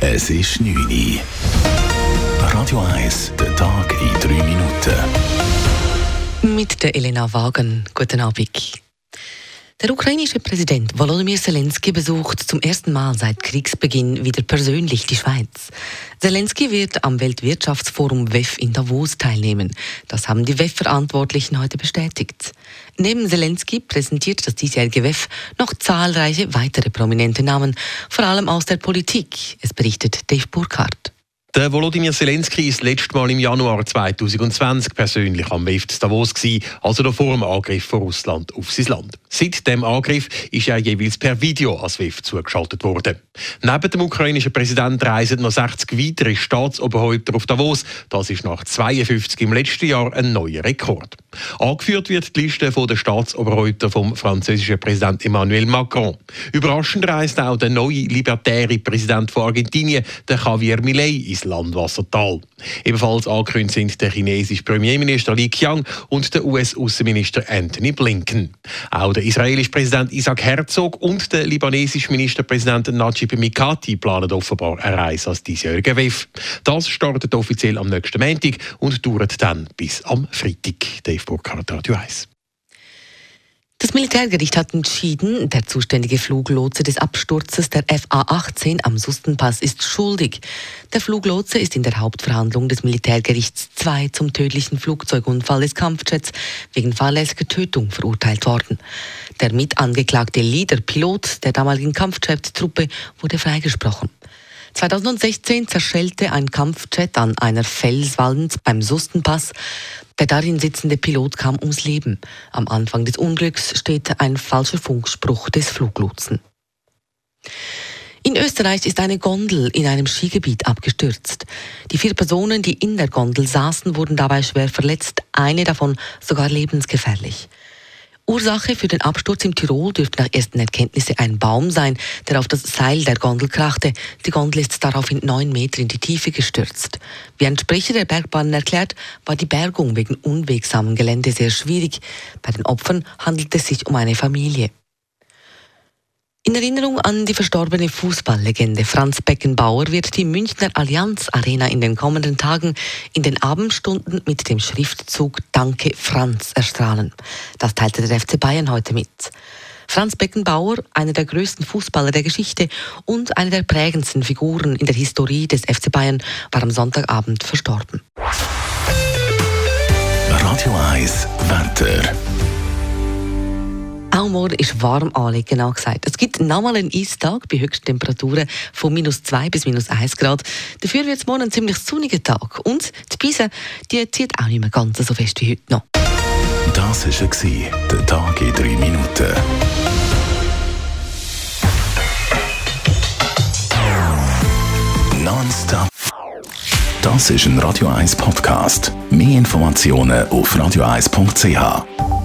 Es ist 9 Uhr. Radio 1, der Tag in 3 Minuten. Mit der Elena Wagen. Guten Abend. Der ukrainische Präsident Volodymyr Zelensky besucht zum ersten Mal seit Kriegsbeginn wieder persönlich die Schweiz. Zelensky wird am Weltwirtschaftsforum WEF in Davos teilnehmen. Das haben die WEF-Verantwortlichen heute bestätigt. Neben Zelensky präsentiert das diesjährige WEF noch zahlreiche weitere prominente Namen, vor allem aus der Politik. Es berichtet Dave Burkhardt. Der Volodymyr Zelensky ist letztes Mal im Januar 2020 persönlich am WEF Davos gewesen, also noch vor dem Angriff von Russland auf sein Land. Seit dem Angriff ist er jeweils per Video als WEF zugeschaltet worden. Neben dem ukrainischen Präsidenten reisen noch 60 weitere Staatsoberhäupter auf Davos. Das ist nach 52 im letzten Jahr ein neuer Rekord. Angeführt wird die Liste der Staatsoberhäupter vom französischen Präsident Emmanuel Macron. Überraschend reist auch der neue libertäre Präsident von Argentinien, der Javier Milei, ins Landwassertal. Ebenfalls angekündigt sind der chinesische Premierminister Li Qiang und der US-Außenminister Anthony Blinken. Auch der israelische Präsident Isaac Herzog und der libanesische Ministerpräsident Najib Mikati planen offenbar eine Reise als diesjähriger WEF. Das startet offiziell am nächsten Montag und dauert dann bis am Freitag. Dave Burkhardt, Radio 1. Das Militärgericht hat entschieden, der zuständige Fluglotse des Absturzes der FA-18 am Sustenpass ist schuldig. Der Fluglotse ist in der Hauptverhandlung des Militärgerichts 2 zum tödlichen Flugzeugunfall des Kampfjets wegen fahrlässiger Tötung verurteilt worden. Der mitangeklagte Leader-Pilot der damaligen Kampfjet-Truppe wurde freigesprochen. 2016 zerschellte ein Kampfjet an einer Felswand beim Sustenpass. Der darin sitzende Pilot kam ums Leben. Am Anfang des Unglücks steht ein falscher Funkspruch des Fluglotsen. In Österreich ist eine Gondel in einem Skigebiet abgestürzt. Die vier Personen, die in der Gondel saßen, wurden dabei schwer verletzt, eine davon sogar lebensgefährlich. Ursache für den Absturz im Tirol dürfte nach ersten Erkenntnissen ein Baum sein, der auf das Seil der Gondel krachte. Die Gondel ist daraufhin neun Meter in die Tiefe gestürzt. Wie ein Sprecher der Bergbahnen erklärt, war die Bergung wegen unwegsamen Gelände sehr schwierig. Bei den Opfern handelt es sich um eine Familie. In Erinnerung an die verstorbene Fußballlegende Franz Beckenbauer wird die Münchner Allianz Arena in den kommenden Tagen in den Abendstunden mit dem Schriftzug Danke Franz erstrahlen. Das teilte der FC Bayern heute mit. Franz Beckenbauer, einer der größten Fußballer der Geschichte und eine der prägendsten Figuren in der Historie des FC Bayern, war am Sonntagabend verstorben. Radio 1 Wetter. Auch morgen ist warm anlegen, genau gesagt. Es gibt nochmal einen Eistag bei höchsten Temperaturen von minus 2 bis minus 1 Grad. Dafür wird es morgen ein ziemlich sonniger Tag. Und die Beise, die zieht auch nicht mehr ganz so fest wie heute noch. Das war der Tag in 3 Minuten. Nonstop. Das ist ein Radio 1 Podcast. Mehr Informationen auf radio1.ch.